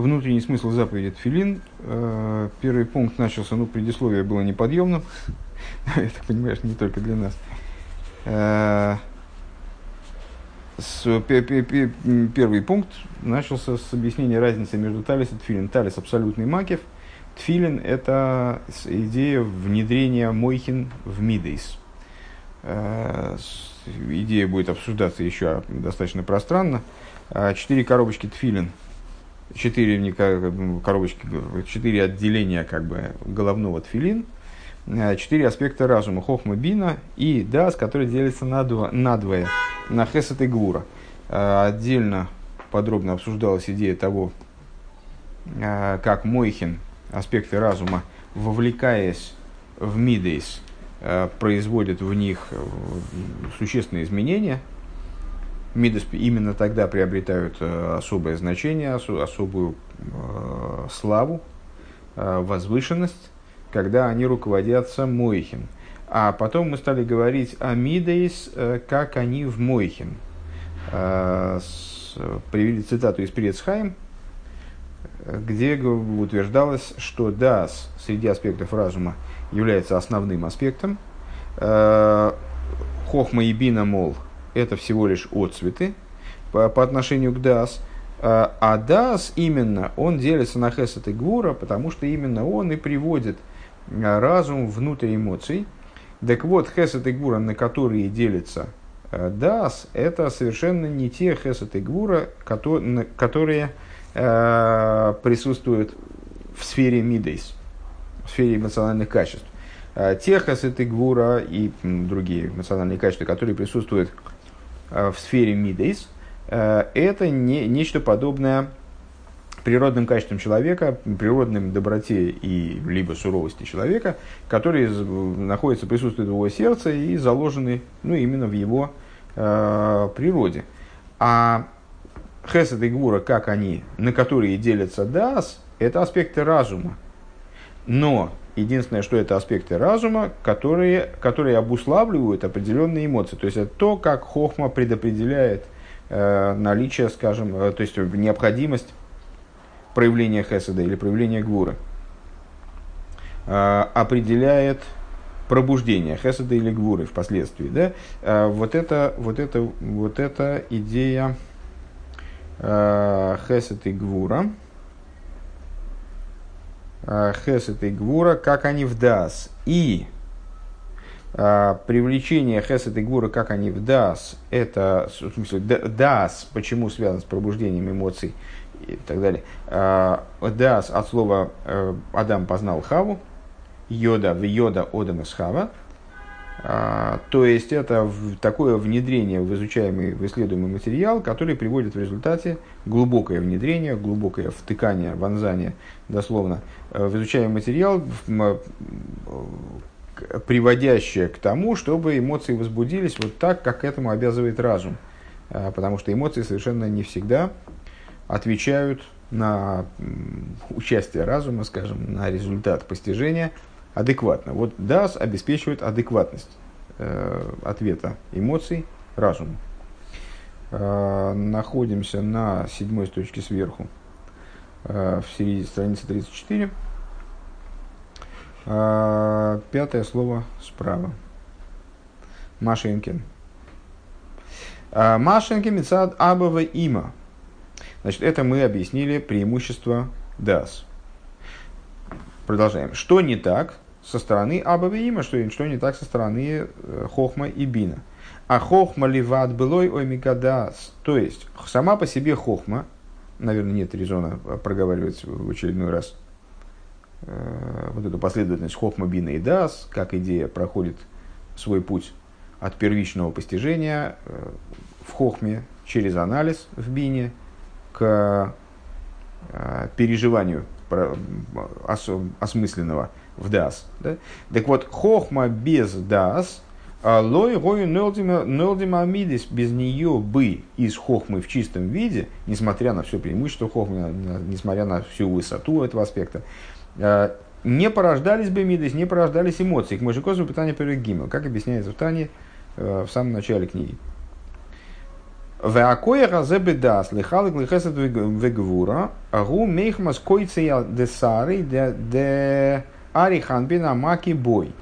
внутренний смысл заповеди Тфилин. Э, первый пункт начался, ну, предисловие было неподъемным. Я так понимаю, что не только для нас. Э, первый пункт начался с объяснения разницы между талис и тфилин. Талис – абсолютный макев. Тфилин – это идея внедрения мойхин в мидейс. Э, идея будет обсуждаться еще достаточно пространно. Четыре коробочки тфилин – четыре коробочки, четыре отделения как бы головного тфилин, э, четыре аспекта разума, хохма бина и дас, который делится на, два, на двое, на хесет и гвура. Э, отдельно подробно обсуждалась идея того, э, как Мойхин, аспекты разума, вовлекаясь в мидейс, производит в них существенные изменения – Мидас именно тогда приобретают э, особое значение, особую э, славу, э, возвышенность, когда они руководятся Мойхин. А потом мы стали говорить о Мидейс, как они в Мойхин. Привели цитату из Прецхайм, где утверждалось, что Дас среди аспектов разума является основным аспектом. Хохма и Бина, мол, это всего лишь отцветы по, по отношению к Дас. А, а Дас именно, он делится на Хесет и Гвура, потому что именно он и приводит а, разум внутрь эмоций. Так вот, Хесет и Гвура, на которые делится а, Дас, это совершенно не те Хесет и Гвура, которые присутствуют в сфере Мидейс, в сфере эмоциональных качеств. Те Хесет и Гвура и другие эмоциональные качества, которые присутствуют в сфере мидейс, э, это не, нечто подобное природным качествам человека, природным доброте и либо суровости человека, которые находятся, присутствуют в его сердце и заложены ну, именно в его э, природе. А хесед и гвура, как они, на которые делятся дас, это аспекты разума. Но Единственное, что это аспекты разума, которые, которые обуславливают определенные эмоции. То есть это то, как хохма предопределяет э, наличие, скажем, э, то есть необходимость проявления хеседа или проявления гвура. Э, определяет пробуждение хеседа или гвуры впоследствии. Да? Э, вот, это, вот, это, вот эта идея э, хесед и гвура – хесед и гвура, как они в дас. И а, привлечение хесед и гвура, как они в дас, это, в смысле, дас, почему связано с пробуждением эмоций и так далее. А, дас от слова э, Адам познал Хаву, йода в йода одам из Хава, а, то есть это такое внедрение в изучаемый, в исследуемый материал, который приводит в результате глубокое внедрение, глубокое втыкание, вонзание, дословно, э, в изучаемый материал, приводящее к тому, чтобы эмоции возбудились вот так, как этому обязывает разум. А, потому что эмоции совершенно не всегда отвечают на участие разума, скажем, на результат постижения – адекватно. Вот DAS обеспечивает адекватность э, ответа эмоций разуму. Э, находимся на седьмой строчке сверху, э, в середине страницы 34. Э, пятое слово справа. Машенькин. Э, Машенькин Мецад Абава Има. Значит, это мы объяснили преимущество DAS. Продолжаем. Что не так со стороны Абавиима, что, что не так со стороны э, Хохма и Бина. А Хохма ливат былой омикадас. То есть, сама по себе Хохма, наверное, нет резона проговаривать в очередной раз э, вот эту последовательность Хохма, Бина и Дас, как идея проходит свой путь от первичного постижения э, в Хохме через анализ в Бине к переживанию осмысленного в дас. Да? Так вот, хохма без дас, а лой гою нелдима амидис, без нее бы из хохмы в чистом виде, несмотря на все преимущество хохмы, несмотря на всю высоту этого аспекта, а, не порождались бы мидис, не порождались эмоции. К мужикозу питания перед гимел, как объясняется в Тане э, в самом начале книги. Веакоя разе бедас, лихалык лихесет вегвура, гу мейхмас койция де сары де ариханбина маки бой.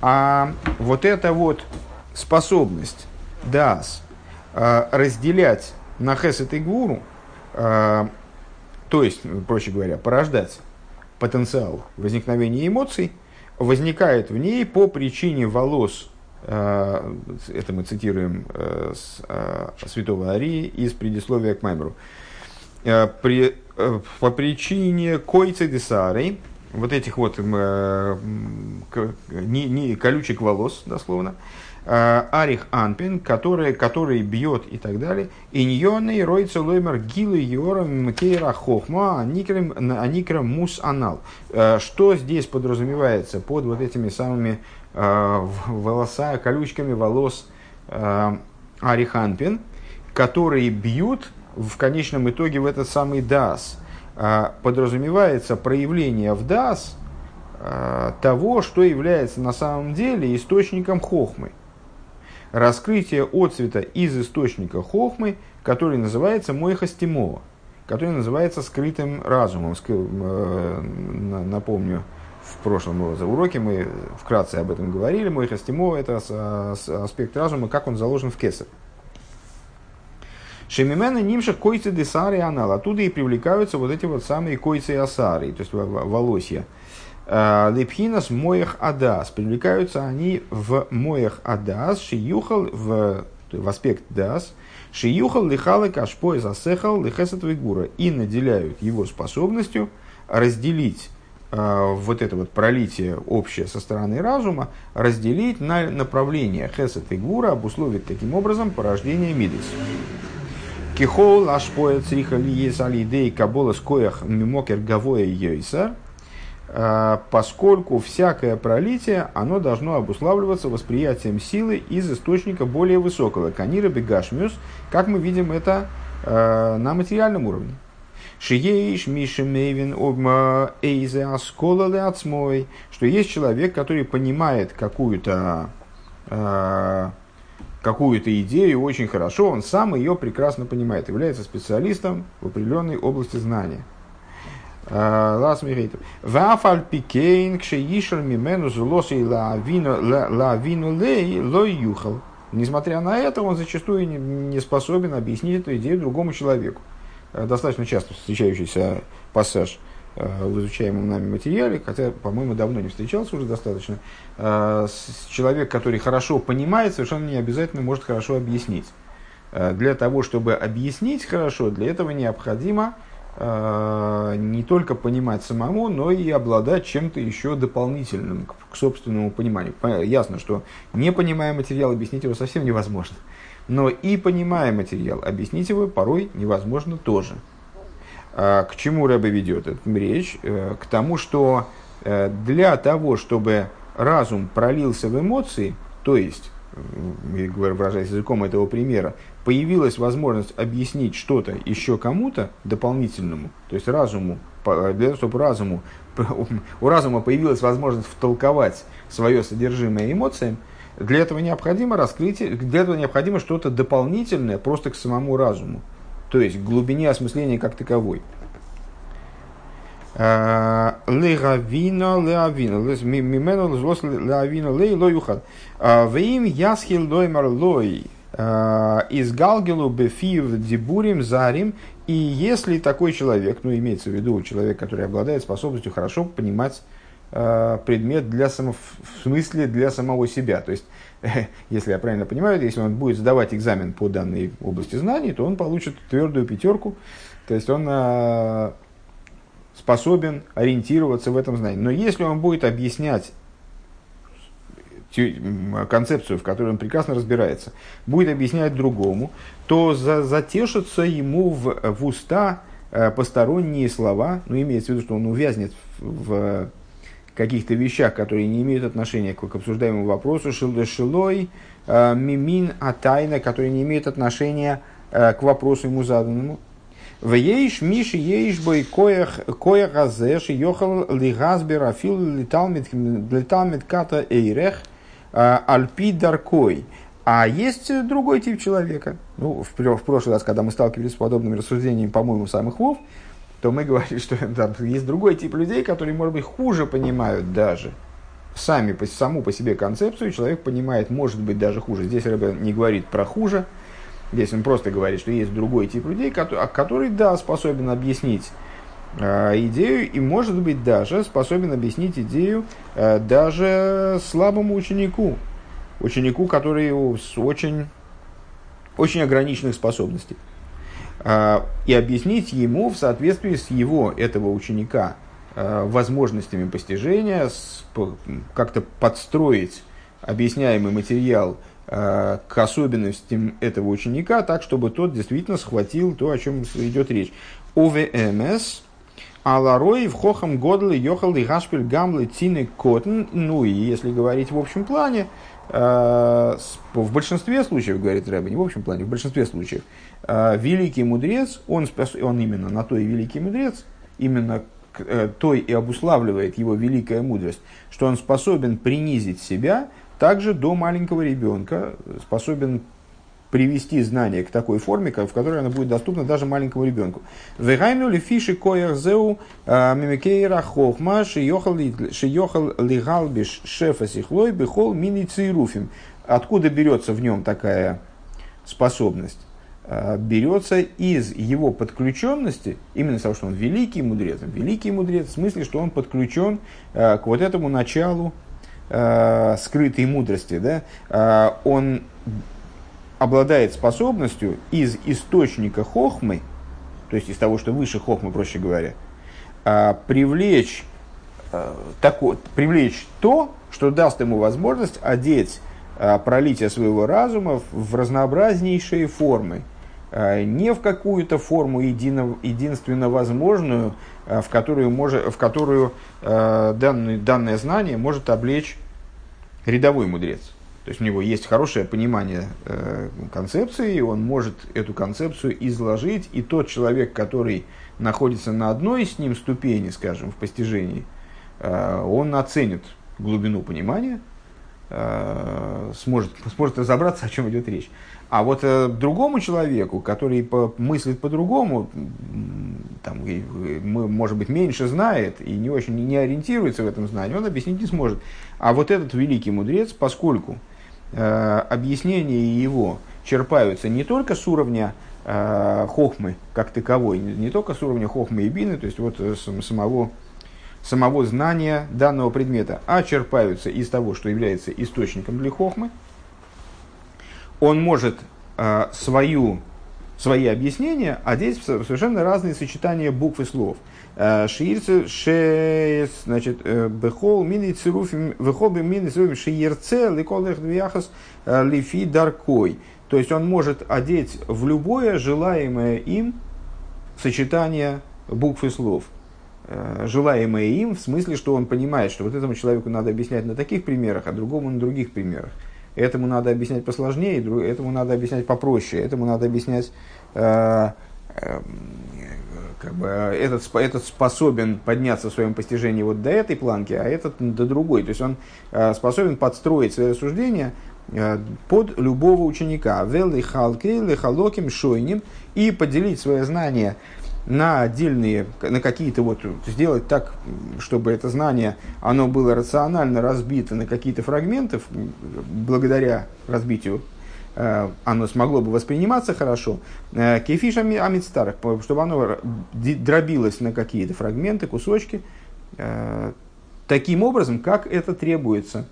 А вот эта вот способность дас разделять на хесет и гвуру, то есть, проще говоря, порождать потенциал возникновения эмоций, возникает в ней по причине волос Э, это мы цитируем э, с э, святого Арии из предисловия к Маймеру, по причине койцы десарей, вот этих вот не, не, колючек волос, дословно, Арих Анпин, который, который бьет и так далее. Иньоны ройца лоймер гилы йорам кейра хохма аникрем мус анал. Что здесь подразумевается под вот этими самыми Э, волоса, колючками волос э, Ариханпин, которые бьют в конечном итоге в этот самый дас. Э, подразумевается проявление в дас того, что является на самом деле источником хохмы. Раскрытие отцвета из источника хохмы, который называется Мойхастимова, который называется скрытым разумом. Напомню, в прошлом уроке мы вкратце об этом говорили. Мой хастимо – это аспект разума, как он заложен в кесар. Шемимена нимших койцы десари анал. Оттуда и привлекаются вот эти вот самые койцы и асари, то есть волосья. А, Лепхинас моях адас. Привлекаются они в моях адас, шиюхал в, в аспект дас, шиюхал лихалы кашпой засехал лихесат вигура. И наделяют его способностью разделить Э, вот это вот пролитие общее со стороны разума разделить на направления хесед и гура, обусловить таким образом порождение мидис. Кихол ашпоя цриха лиес алидей кабола скоях мимокер гавоя йойсар, э, поскольку всякое пролитие, оно должно обуславливаться восприятием силы из источника более высокого, канира бегашмюс, как мы видим это э, на материальном уровне. Шиеиш Миша Мейвин Обма Эйзе Аскола Леацмой, что есть человек, который понимает какую-то э, какую-то идею очень хорошо, он сам ее прекрасно понимает, является специалистом в определенной области знания. Лас Миритов. Вафаль пикейн кшеишер мимену зулоси лавину лей лой юхал. Несмотря на это, он зачастую не способен объяснить эту идею другому человеку. Э, достаточно часто встречающийся пассаж э, в изучаемом нами материале, хотя, по-моему, давно не встречался уже достаточно, э, человек, который хорошо понимает, совершенно не обязательно может хорошо объяснить. Для того, чтобы объяснить хорошо, для этого необходимо не только понимать самому, но и обладать чем-то еще дополнительным к собственному пониманию. Ясно, что не понимая материал, объяснить его совсем невозможно но и понимая материал, объяснить его порой невозможно тоже. А, к чему Рэбе ведет эту речь? Э, к тому, что э, для того, чтобы разум пролился в эмоции, то есть, выражаясь языком этого примера, появилась возможность объяснить что-то еще кому-то дополнительному, то есть разуму, для того, чтобы разуму, у разума появилась возможность втолковать свое содержимое эмоциям, для этого необходимо раскрытие, для этого необходимо что-то дополнительное просто к самому разуму, то есть к глубине осмысления как таковой. А, леравино, леавино, мимену злос леавино, лей лоюхад. А, Вим ясхил лоймар лой а, из галгелу бефиев дебурим зарим. И если такой человек, ну имеется в виду человек, который обладает способностью хорошо понимать предмет для само, в смысле для самого себя. То есть, если я правильно понимаю, если он будет сдавать экзамен по данной области знаний, то он получит твердую пятерку. То есть он э, способен ориентироваться в этом знании. Но если он будет объяснять концепцию, в которой он прекрасно разбирается, будет объяснять другому, то за, затешатся ему в, в уста э, посторонние слова, ну, имеется в виду, что он увязнет в, в каких-то вещах, которые не имеют отношения к, к обсуждаемому вопросу, шилой, э, мимин, а тайна, которые не имеют отношения э, к вопросу ему заданному. В ейш миши ейш бой коях газеш йохал лигазбер афил летал мед ката эйрех э, альпи даркой. А есть другой тип человека. Ну, в, в прошлый раз, когда мы сталкивались с подобными рассуждениями, по-моему, самых вов, то мы говорили, что там, есть другой тип людей, которые, может быть, хуже понимают даже сами, по, саму по себе концепцию, человек понимает, может быть, даже хуже. Здесь Рэбе не говорит про хуже, здесь он просто говорит, что есть другой тип людей, который, который да, способен объяснить э, идею и, может быть, даже способен объяснить идею э, даже слабому ученику, ученику, который с очень, очень ограниченных способностей. А, и объяснить ему в соответствии с его, этого ученика, а, возможностями постижения, как-то подстроить объясняемый материал а, к особенностям этого ученика, так, чтобы тот действительно схватил то, о чем идет речь. ОВМС, Аларой в хохам годлы йохал и гашпель гамлы тины котн. Ну и если говорить в общем плане, в большинстве случаев, говорит Рэбби, не в общем плане, в большинстве случаев, а, великий мудрец, он, он именно на то и великий мудрец, именно э, той и обуславливает его великая мудрость, что он способен принизить себя также до маленького ребенка, способен привести знание к такой форме, в которой оно будет доступно даже маленькому ребенку. Вегайну ли фиши кояхзеу а, мимикейра хохма шиёхал лигалбиш шефа сихлой бихол мини цируфим. Откуда берется в нем такая способность? Э, берется из его подключенности, именно того, что он великий мудрец, великий мудрец, в смысле, что он подключен э, к вот этому началу скрытой мудрости, да, он обладает способностью из источника хохмы, то есть из того, что выше хохмы, проще говоря, привлечь, тако, привлечь то, что даст ему возможность одеть пролитие своего разума в разнообразнейшие формы – не в какую-то форму едино, единственно возможную, в которую, может, в которую данное, данное знание может облечь рядовой мудрец. То есть у него есть хорошее понимание э, концепции, он может эту концепцию изложить, и тот человек, который находится на одной с ним ступени, скажем, в постижении, э, он оценит глубину понимания, э, сможет, сможет разобраться, о чем идет речь. А вот э, другому человеку, который по, мыслит по-другому, там, и, может быть, меньше знает и не очень не ориентируется в этом знании, он объяснить не сможет. А вот этот великий мудрец, поскольку э, объяснения его черпаются не только с уровня э, хохмы как таковой, не, только с уровня хохмы и бины, то есть вот э, самого, самого знания данного предмета, а черпаются из того, что является источником для хохмы – он может э, свою, свои объяснения одеть в совершенно разные сочетания букв и слов. Э, шиирце, ше, значит, э, бехол, мини цируфим, бехол, мини цируфим, шиирце, ликолех двияхас, э, лифи даркой. То есть он может одеть в любое желаемое им сочетание букв и слов желаемое им, в смысле, что он понимает, что вот этому человеку надо объяснять на таких примерах, а другому на других примерах этому надо объяснять посложнее, этому надо объяснять попроще, этому надо объяснять, э, э, как бы, этот, этот способен подняться в своем постижении вот до этой планки, а этот до другой. То есть он э, способен подстроить свои рассуждения э, под любого ученика. Велли халки, лехалоким шойним и поделить свое знание на отдельные, на какие-то вот, сделать так, чтобы это знание, оно было рационально разбито на какие-то фрагменты, благодаря разбитию оно смогло бы восприниматься хорошо, э, кефиш амидстарах, чтобы оно дробилось на какие-то фрагменты, кусочки, э, таким образом, как это требуется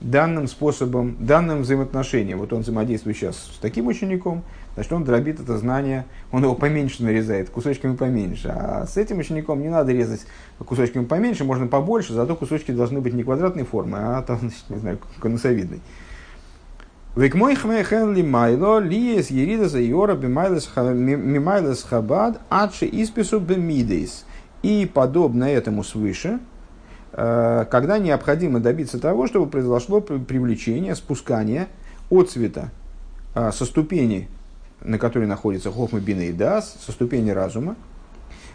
данным способом, данным взаимоотношением. Вот он взаимодействует сейчас с таким учеником, значит, он дробит это знание, он его поменьше нарезает, кусочками поменьше. А с этим учеником не надо резать кусочками поменьше, можно побольше, зато кусочки должны быть не квадратной формы, а там, не знаю, конусовидной. Век мой хмехен ли майло ли с ерида за йора мимайлес хабад адши испису бемидейс. И подобно этому свыше, э, когда необходимо добиться того, чтобы произошло привлечение, спускание от цвета э, со ступени на которой находится Хохма Бина и Дас, со ступени разума,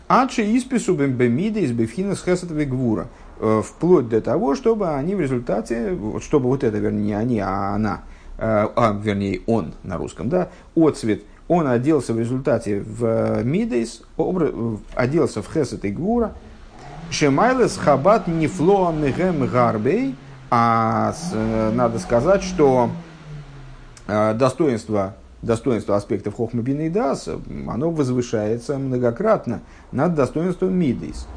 Адши испису бемида из бефина с гвура, э, вплоть до того, чтобы они в результате, чтобы вот это, вернее, не они, а она, а, вернее, он на русском, да, отцвет, он оделся в результате в Мидейс, оделся в Хесет и Гвура, Шемайлес Хабат Нифло Мегем Гарбей, а надо сказать, что достоинство достоинство аспектов Хохмабина и Дас, оно возвышается многократно над достоинством Мидейс.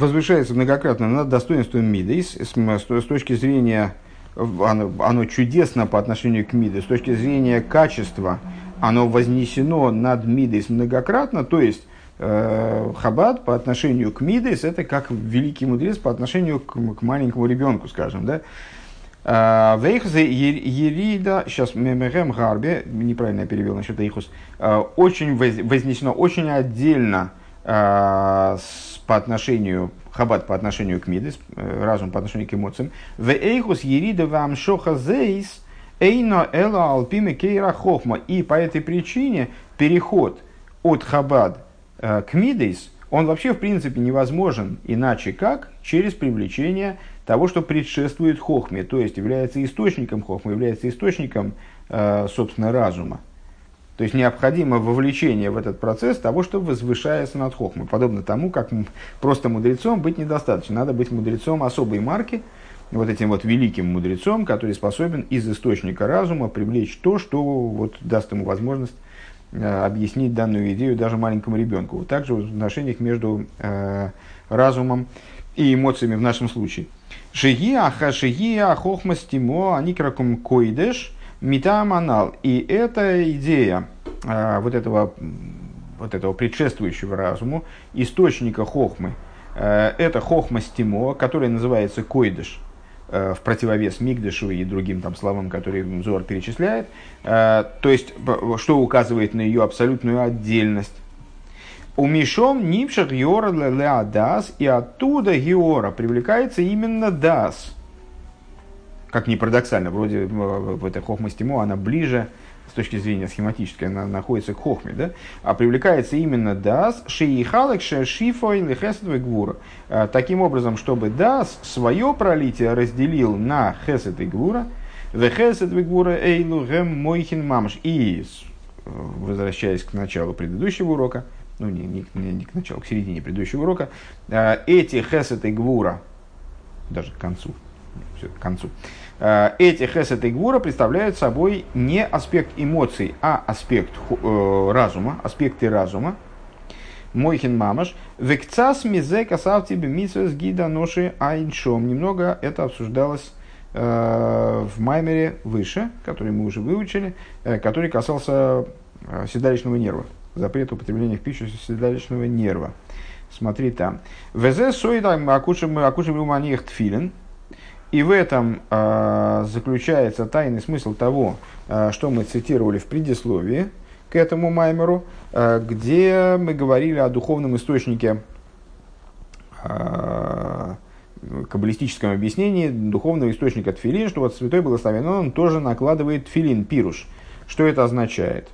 Возвышается многократно над достоинством Мидейс с, с точки зрения, оно, оно чудесно по отношению к Мидейс, с точки зрения качества, оно вознесено над Мидейс многократно, то есть э, Хабад по отношению к Мидейс это как великий мудрец по отношению к, к маленькому ребенку, скажем, да, а, Вейхзе Ерида, сейчас Мемехем Гарбе, неправильно я перевел насчет Эйхус, а, очень вознесено, очень отдельно по отношению, хабат по отношению к мидес, э, разум по отношению к эмоциям. В Эйхус Ерида вам шоха зейс, эйно эла алпиме кейра хохма. И по этой причине переход от хабад э, к мидейс, он вообще в принципе невозможен иначе как через привлечение того, что предшествует хохме, то есть является источником хохмы, является источником, э, собственно, разума. То есть необходимо вовлечение в этот процесс того, что возвышается над хохмой. Подобно тому, как просто мудрецом быть недостаточно. Надо быть мудрецом особой марки, вот этим вот великим мудрецом, который способен из источника разума привлечь то, что вот даст ему возможность э, объяснить данную идею даже маленькому ребенку. Вот также в отношениях между э, разумом и эмоциями в нашем случае. Шигия, хохмастимо, аникракум койдеш, метаманал. И эта идея а, вот, этого, вот этого предшествующего разуму, источника хохмы, а, это хохмастимо, который называется койдеш, а, в противовес Мигдешу и другим там словам, которые Зор перечисляет. То есть, что указывает на ее абсолютную отдельность у Мишом Нипшах Геора Леа Дас, и оттуда Геора привлекается именно Дас. Как ни парадоксально, вроде в этой Хохмастимо она ближе с точки зрения схематической, она находится к Хохме, да? а привлекается именно Дас, Шиихалек, Шифой, Лехесет Гвура. А, таким образом, чтобы Дас свое пролитие разделил на Хесет и Гвура, Вехесет Гвура Эйлу Мойхин Мамш. И, возвращаясь к началу предыдущего урока, ну не, не, не, не к началу, к середине предыдущего урока, э, эти хесет и гвура, даже к концу, все, к концу, э, эти хесет и гвура представляют собой не аспект эмоций, а аспект э, разума, аспекты разума, Мойхин мамаш. Векцас мизе касав тебе митсвес гида ноши айншом. Немного это обсуждалось э, в Маймере выше, который мы уже выучили, э, который касался э, седалищного нерва запрет употребления в пищу седалищного нерва. Смотри там. ВЗ сойдам акушим уманих тфилин. И в этом э, заключается тайный смысл того, э, что мы цитировали в предисловии к этому маймеру, э, где мы говорили о духовном источнике, э, каббалистическом объяснении духовного источника тфилин, что вот святой благословен он тоже накладывает тфилин, пируш. Что это означает?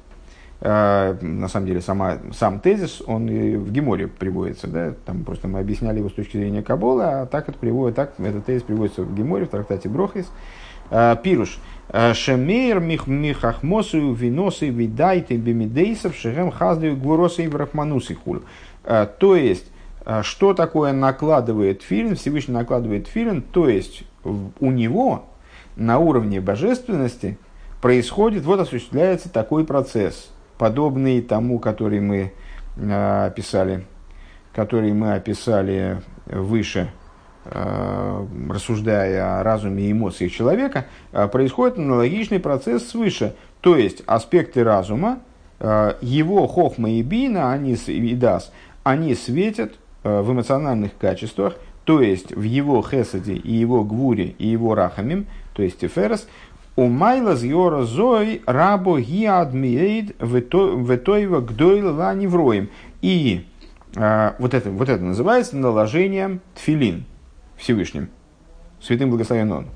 А, на самом деле сама, сам тезис, он и в Геморе приводится, да, там просто мы объясняли его с точки зрения Кабола, а так это приводит, так этот тезис приводится в Геморе, в трактате Брохис. А, пируш. А, Шемейр михахмосу виносы видайте бимидейсов шехем хаздаю гвуросы и брахманусы. То есть, что такое накладывает филин, Всевышний накладывает филин, то есть у него на уровне божественности происходит, вот осуществляется такой процесс – подобный тому, который мы э, описали, который мы описали выше, э, рассуждая о разуме и эмоциях человека, э, происходит аналогичный процесс свыше. То есть аспекты разума, его хохма и бина, они, и дас, они светят в эмоциональных качествах, то есть в его хесаде и его гвуре и его рахамим, то есть теферес, у майла зьора зой рабо гиадмиейд ветоева гдойл ланевроем. И а, вот, это, вот это называется наложением тфилин Всевышним, святым благословен он.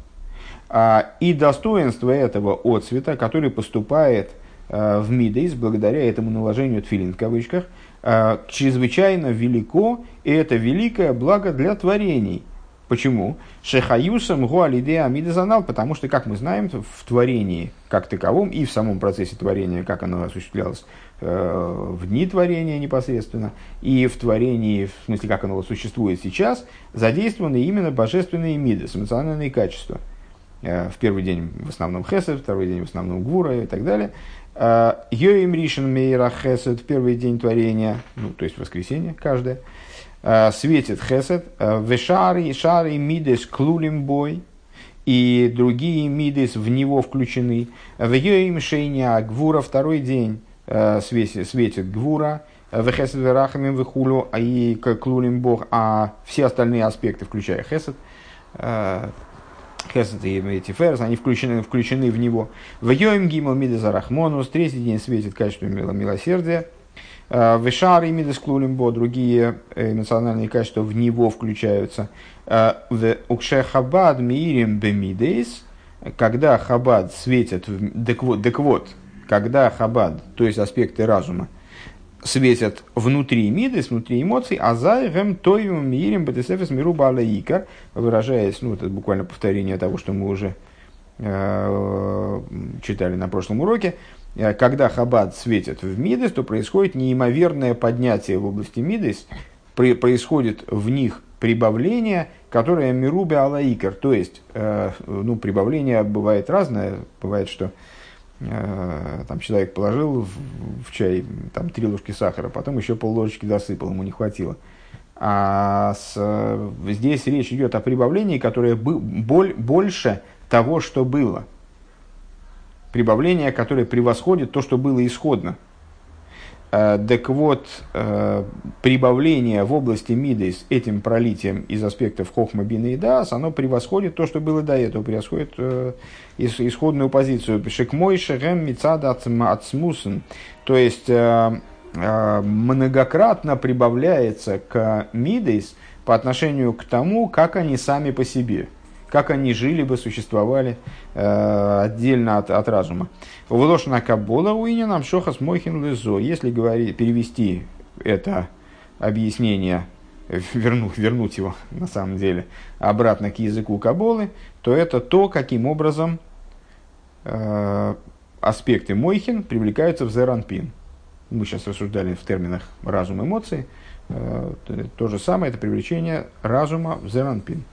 А, и достоинство этого отцвета, который поступает а, в Мидейс, благодаря этому наложению тфилин в кавычках, а, чрезвычайно велико, и это великое благо для творений. Почему? Шехаюсом гуалиде амидазанал, потому что, как мы знаем, в творении как таковом и в самом процессе творения, как оно осуществлялось э, в дни творения непосредственно, и в творении, в смысле, как оно существует сейчас, задействованы именно божественные миды, эмоциональные качества. Э, в первый день в основном хесед, второй день в основном гвура и так далее. Э, Йоим ришен мейра хесед, первый день творения, ну, то есть воскресенье каждое – светит хесед, э, вешари, шари, мидес, клулим бой, и другие мидес в него включены. В им шейня гвура второй день э, светит, светит гвура, в хесед верахамим вихулю, а и клулим бог, а все остальные аспекты, включая хесед, Хесед и эти ферс, они включены, включены в него. В Йоим Гимал Мидеза Рахмонус, третий день светит качество милосердия. Э, Вишар и Мидесклулимбо, другие эмоциональные качества в него включаются. Э, в Укше Хабад Мирим Бемидейс, когда Хабад светит, так вот, так вот, когда Хабад, то есть аспекты разума, светят внутри мидес, внутри эмоций, а за гем тоем мирим бетесефес миру балаикар, выражаясь, ну, это буквально повторение того, что мы уже э, читали на прошлом уроке, когда Хаббат светит в Мидес, то происходит неимоверное поднятие в области Мидес, происходит в них прибавление, которое Мируби Алаикер, то есть э, ну, прибавление бывает разное, бывает, что э, там человек положил в, в чай там, три ложки сахара, потом еще пол ложечки досыпал, ему не хватило. А с, здесь речь идет о прибавлении, которое боль, больше того, что было – прибавление, которое превосходит то, что было исходно. Э, так вот, э, прибавление в области миды с этим пролитием из аспектов хохма, бина и дас, оно превосходит то, что было до этого, превосходит э, исходную позицию. Шекмой шерем мицада ацмусен. То есть, многократно прибавляется к мидейс по отношению к тому, как они сами по себе – как они жили бы, существовали э, отдельно от, от разума. Вылошена кабола уиня нам шохас мойхин лизо. Если говорить, перевести это объяснение, вернуть, вернуть его на самом деле обратно к языку каболы, то это то, каким образом э, аспекты мойхин привлекаются в зеранпин. Мы сейчас рассуждали в терминах разум эмоций. Э, то же самое, это привлечение разума в зеранпин.